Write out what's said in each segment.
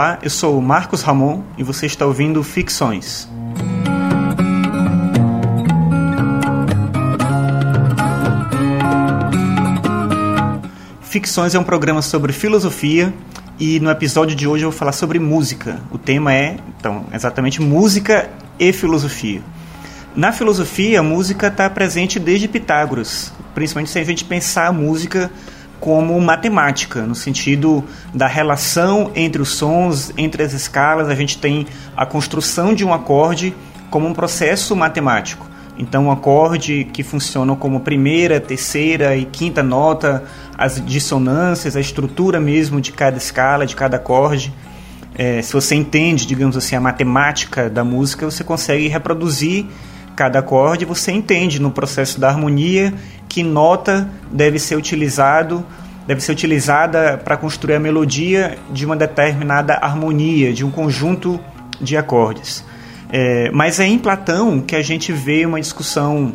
Olá, eu sou Marcos Ramon e você está ouvindo Ficções. Ficções é um programa sobre filosofia e no episódio de hoje eu vou falar sobre música. O tema é, então, exatamente música e filosofia. Na filosofia, a música está presente desde Pitágoras, principalmente se a gente pensar a música como matemática, no sentido da relação entre os sons, entre as escalas, a gente tem a construção de um acorde como um processo matemático. Então, um acorde que funciona como primeira, terceira e quinta nota, as dissonâncias, a estrutura mesmo de cada escala, de cada acorde. É, se você entende, digamos assim, a matemática da música, você consegue reproduzir cada acorde, você entende no processo da harmonia que nota deve ser utilizado, deve ser utilizada para construir a melodia de uma determinada harmonia, de um conjunto de acordes. É, mas é em Platão que a gente vê uma discussão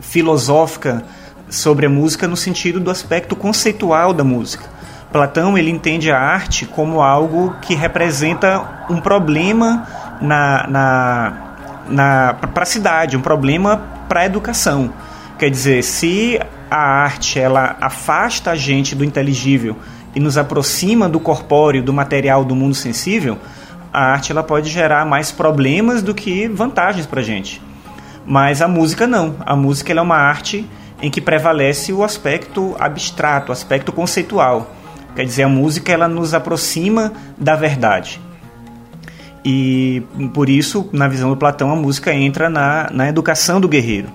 filosófica sobre a música no sentido do aspecto conceitual da música. Platão ele entende a arte como algo que representa um problema na, na para a cidade, um problema para a educação. Quer dizer, se a arte ela afasta a gente do inteligível e nos aproxima do corpóreo, do material, do mundo sensível, a arte ela pode gerar mais problemas do que vantagens para a gente. Mas a música não. A música é uma arte em que prevalece o aspecto abstrato, o aspecto conceitual. Quer dizer, a música ela nos aproxima da verdade. E por isso, na visão do Platão, a música entra na, na educação do guerreiro.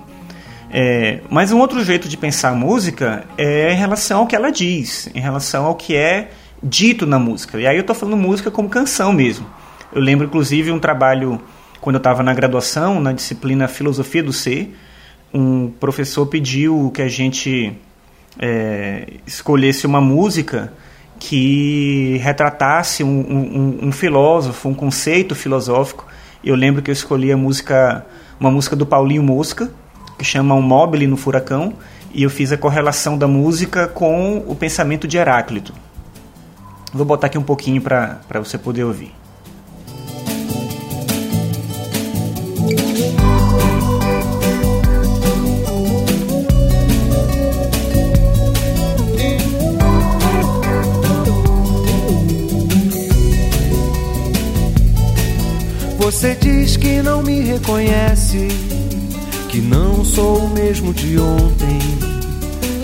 É, mas um outro jeito de pensar a música é em relação ao que ela diz, em relação ao que é dito na música. E aí eu estou falando música como canção mesmo. Eu lembro, inclusive, um trabalho quando eu estava na graduação, na disciplina Filosofia do Ser, um professor pediu que a gente é, escolhesse uma música que retratasse um, um, um, filósofo, um conceito filosófico. Eu lembro que eu escolhi a música, uma música do Paulinho Mosca, que chama Um Mobile no Furacão, e eu fiz a correlação da música com o pensamento de Heráclito. Vou botar aqui um pouquinho para você poder ouvir. Você diz que não me reconhece, que não sou o mesmo de ontem,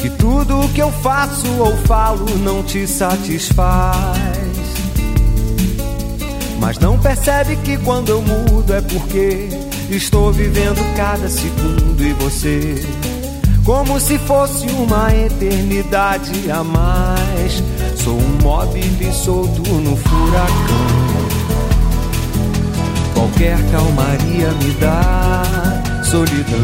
que tudo o que eu faço ou falo não te satisfaz. Mas não percebe que quando eu mudo é porque estou vivendo cada segundo e você, como se fosse uma eternidade a mais. Sou um móvel solto no furacão. Qualquer calmaria me dá solidão.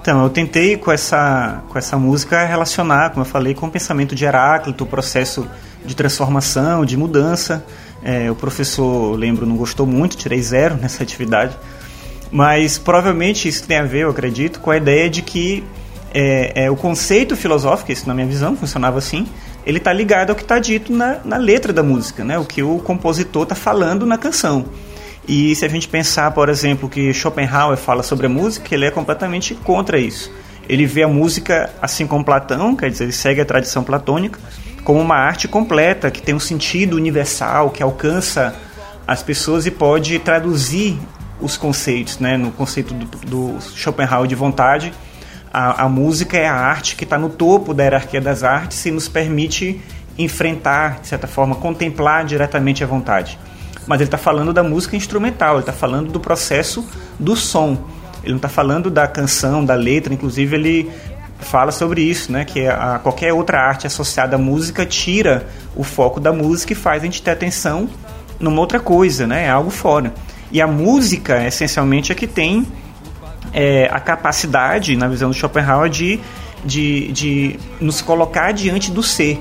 Então, eu tentei com essa, com essa música relacionar, como eu falei, com o pensamento de Heráclito, o processo de transformação, de mudança. É, o professor, lembro, não gostou muito, tirei zero nessa atividade. Mas provavelmente isso tem a ver, eu acredito, com a ideia de que é, é, o conceito filosófico, isso na minha visão funcionava assim, ele está ligado ao que está dito na, na letra da música, né? o que o compositor está falando na canção. E se a gente pensar, por exemplo, que Schopenhauer fala sobre a música, ele é completamente contra isso. Ele vê a música, assim como Platão, quer dizer, ele segue a tradição platônica, como uma arte completa, que tem um sentido universal, que alcança as pessoas e pode traduzir os conceitos, né? no conceito do, do Schopenhauer de vontade a, a música é a arte que está no topo da hierarquia das artes e nos permite enfrentar, de certa forma, contemplar diretamente a vontade. Mas ele está falando da música instrumental, ele está falando do processo do som. Ele não está falando da canção, da letra, inclusive ele fala sobre isso, né? Que a, qualquer outra arte associada à música tira o foco da música e faz a gente ter atenção numa outra coisa, né? É algo fora. E a música, essencialmente, é que tem é, a capacidade, na visão do Schopenhauer, de, de, de nos colocar diante do ser.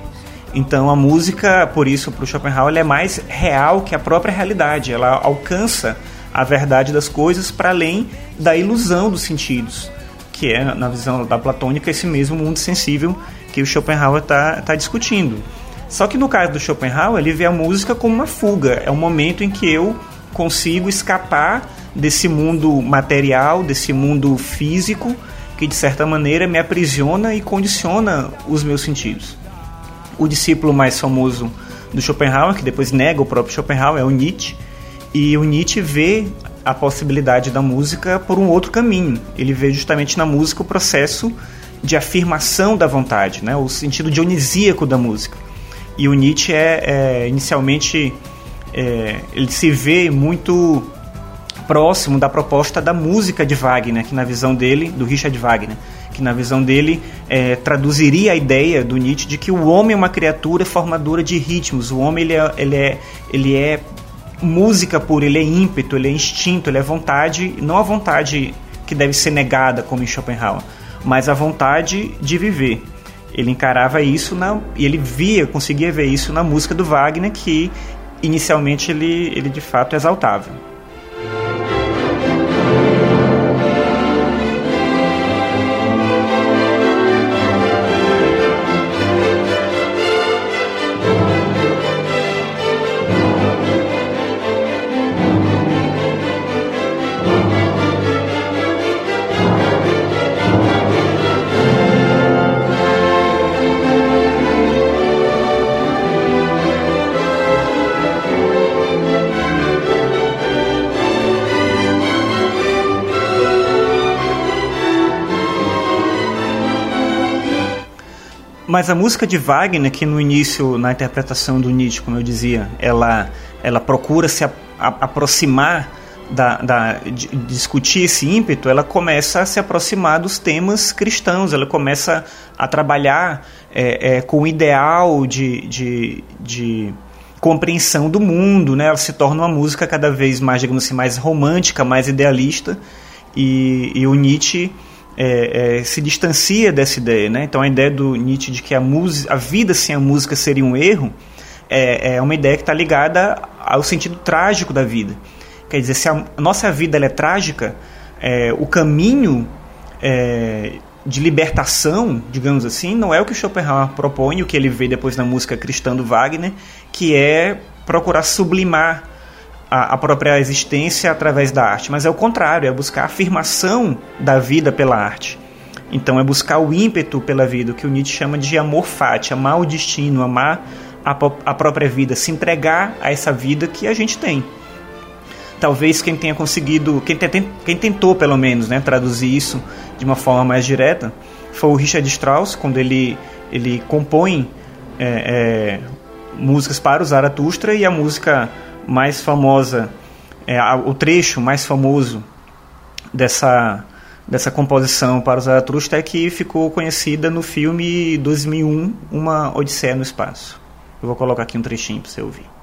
Então a música, por isso, para o Schopenhauer, é mais real que a própria realidade. Ela alcança a verdade das coisas para além da ilusão dos sentidos, que é, na visão da platônica, esse mesmo mundo sensível que o Schopenhauer está tá discutindo. Só que no caso do Schopenhauer, ele vê a música como uma fuga, é um momento em que eu consigo escapar desse mundo material, desse mundo físico, que de certa maneira me aprisiona e condiciona os meus sentidos. O discípulo mais famoso do Schopenhauer, que depois nega o próprio Schopenhauer, é o Nietzsche, e o Nietzsche vê a possibilidade da música por um outro caminho. Ele vê justamente na música o processo de afirmação da vontade, né? o sentido dionisíaco da música. E o Nietzsche é, é inicialmente é, ele se vê muito próximo da proposta da música de Wagner, que na visão dele, do Richard Wagner, que na visão dele é, traduziria a ideia do Nietzsche de que o homem é uma criatura formadora de ritmos. O homem ele é, ele é, ele é música pura, ele é ímpeto, ele é instinto, ele é vontade, não a vontade que deve ser negada como em Schopenhauer, mas a vontade de viver. Ele encarava isso na, e ele via, conseguia ver isso na música do Wagner, que inicialmente ele, ele de fato exaltava. Mas a música de Wagner, que no início, na interpretação do Nietzsche, como eu dizia, ela, ela procura se a, a, aproximar da, da, de discutir esse ímpeto, ela começa a se aproximar dos temas cristãos, ela começa a trabalhar é, é, com o ideal de, de, de compreensão do mundo, né? ela se torna uma música cada vez mais, digamos assim, mais romântica, mais idealista, e, e o Nietzsche é, é, se distancia dessa ideia. Né? Então a ideia do Nietzsche de que a, música, a vida sem a música seria um erro é, é uma ideia que está ligada ao sentido trágico da vida. Quer dizer, se a nossa vida é trágica, é, o caminho é, de libertação, digamos assim, não é o que Schopenhauer propõe, o que ele vê depois na música cristã do Wagner, que é procurar sublimar a, a, própria existência através da arte, mas é o contrário, é buscar a afirmação da vida pela arte. Então é buscar o ímpeto pela vida, o que o Nietzsche chama de amor fati, amar o destino, amar a, a própria vida, se entregar a essa vida que a gente tem. Talvez quem tenha conseguido, quem, quem tentou pelo menos né, traduzir isso de uma forma mais direta, foi o Richard Strauss, quando ele, ele compõe é, é, músicas para o Zaratustra e a música mais famosa, é, o trecho mais famoso dessa, dessa composição para o Zaratustra é que ficou conhecida no filme 2001, Uma Odisseia no Espaço. Eu vou colocar aqui um trechinho para você ouvir.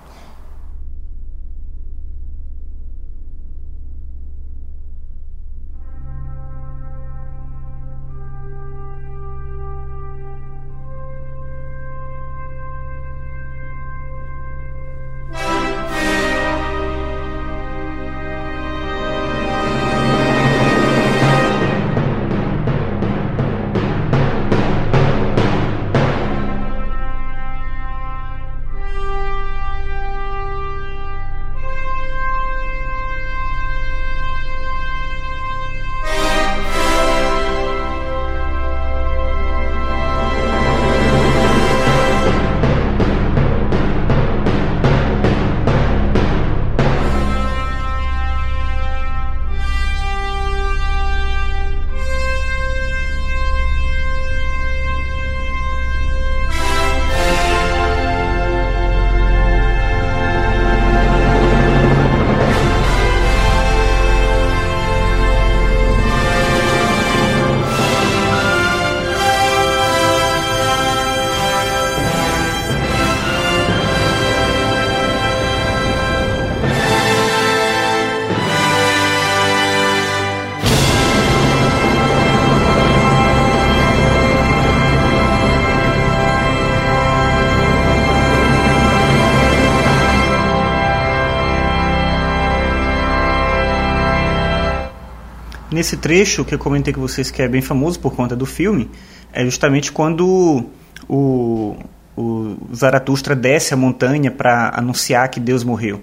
Nesse trecho que eu comentei com vocês que é bem famoso por conta do filme, é justamente quando o, o Zaratustra desce a montanha para anunciar que Deus morreu.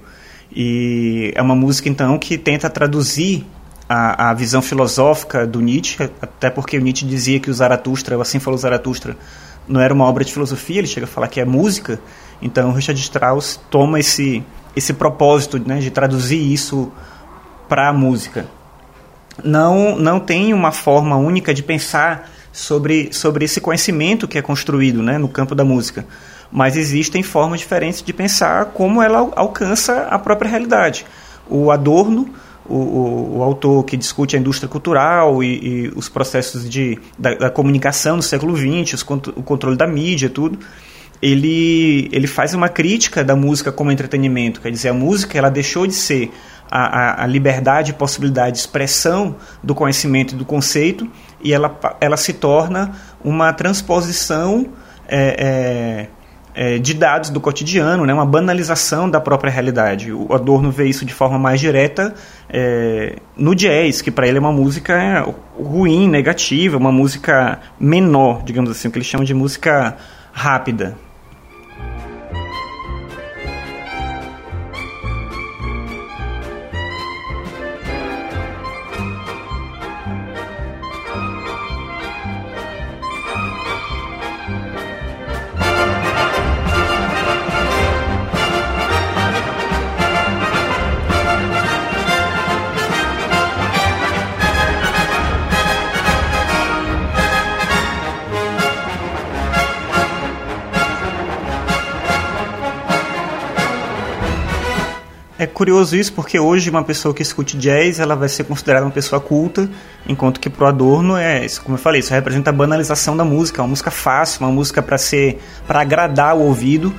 E é uma música então que tenta traduzir a, a, visão filosófica do Nietzsche, até porque o Nietzsche dizia que o Zaratustra, assim falou Zaratustra, não era uma obra de filosofia, ele chega a falar que é música. Então Richard Strauss toma esse esse propósito né, de traduzir isso para a música. Não não tem uma forma única de pensar sobre, sobre esse conhecimento que é construído né, no campo da música. Mas existem formas diferentes de pensar como ela alcança a própria realidade. O Adorno, o, o, o autor que discute a indústria cultural e, e os processos de, da, da, comunicação no século XX, os, o controle da mídia, tudo, ele, ele faz uma crítica da música como entretenimento. Quer dizer, a música ela deixou de ser a, a, liberdade e possibilidade de expressão do conhecimento e do conceito e ela, ela se torna uma transposição é, é, é, de dados do cotidiano, né, uma banalização da própria realidade. O Adorno vê isso de forma mais direta é, no jazz, que para ele é uma música ruim, negativa, uma música menor, digamos assim, o que ele chama de música rápida. Curioso isso porque hoje uma pessoa que escute jazz ela vai ser considerada uma pessoa culta, enquanto que pro Adorno é, como eu falei, isso representa a banalização da música, uma música fácil, uma música para ser para agradar o ouvido,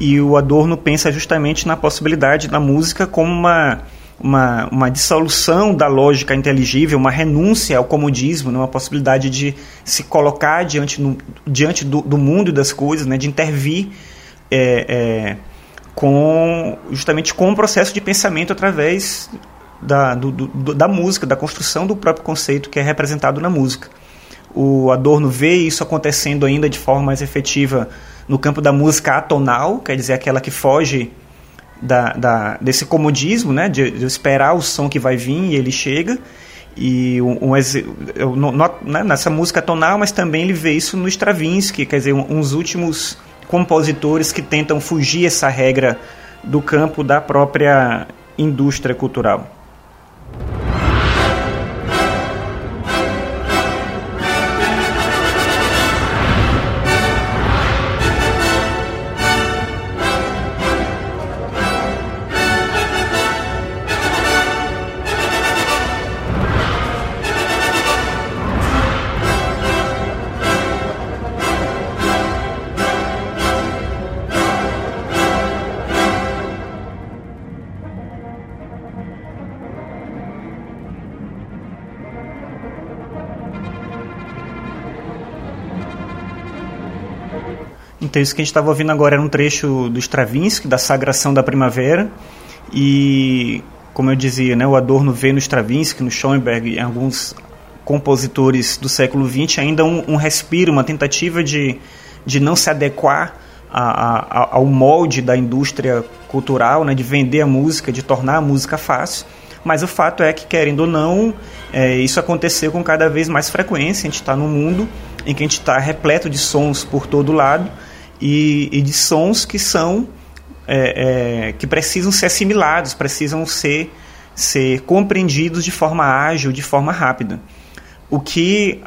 e o Adorno pensa justamente na possibilidade da música como uma uma, uma dissolução da lógica inteligível, uma renúncia ao comodismo, né, uma possibilidade de se colocar diante, no, diante do, do mundo das coisas, né, de intervir é, é, com justamente com o processo de pensamento através da, do, do, da música, da construção do próprio conceito que é representado na música. O Adorno vê isso acontecendo ainda de forma mais efetiva no campo da música atonal, quer dizer, aquela que foge da, da, desse comodismo, né, de, de, esperar o som que vai vir e ele chega. E um, um, no, no, né, nessa música tonal, mas também ele vê isso no Stravinsky, quer dizer, uns últimos compositores que tentam fugir essa regra do campo da própria indústria cultural. Então isso que a gente estava ouvindo agora era um trecho do Stravinsky, da Sagração da Primavera, e como eu dizia, né, o Adorno vê no Stravinsky, no Schoenberg, em alguns compositores do século XX ainda um, um respiro, uma tentativa de, de não se adequar a, a, ao molde da indústria cultural, né, de vender a música, de tornar a música fácil. Mas o fato é que, querendo ou não, é, isso aconteceu com cada vez mais frequência. A gente está num mundo em que a gente está repleto de sons por todo lado e, e de sons que são é, é, que precisam ser assimilados, precisam ser, ser compreendidos de forma ágil, de forma rápida. O que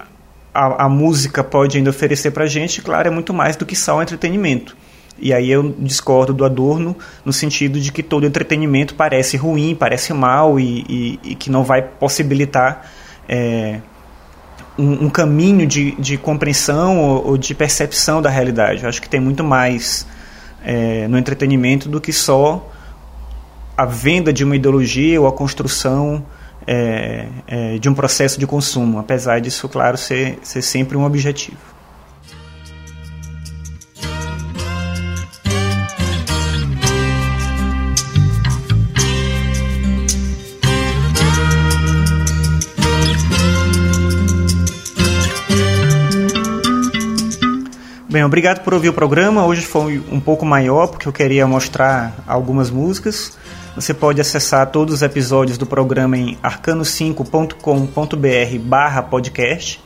a, a música pode ainda oferecer para a gente, claro, é muito mais do que só o entretenimento. E aí eu discordo do Adorno no sentido de que todo entretenimento parece ruim, parece mal e, e, e que não vai possibilitar é, um, um, caminho de, de compreensão ou, ou, de percepção da realidade. Eu acho que tem muito mais é, no entretenimento do que só a venda de uma ideologia ou a construção é, é, de um processo de consumo, apesar disso, claro, ser, ser sempre um objetivo. Bem, obrigado por ouvir o programa. Hoje foi um pouco maior porque eu queria mostrar algumas músicas. Você pode acessar todos os episódios do programa em arcano5.com.br/barra podcast.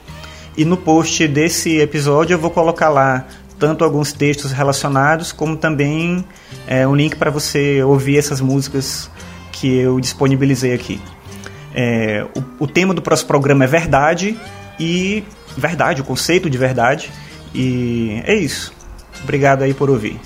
E no post desse episódio eu vou colocar lá tanto alguns textos relacionados, como também é, um link para você ouvir essas músicas que eu disponibilizei aqui. É, o, o tema do próximo programa é verdade e verdade, o conceito de verdade. E é isso. Obrigado aí por ouvir.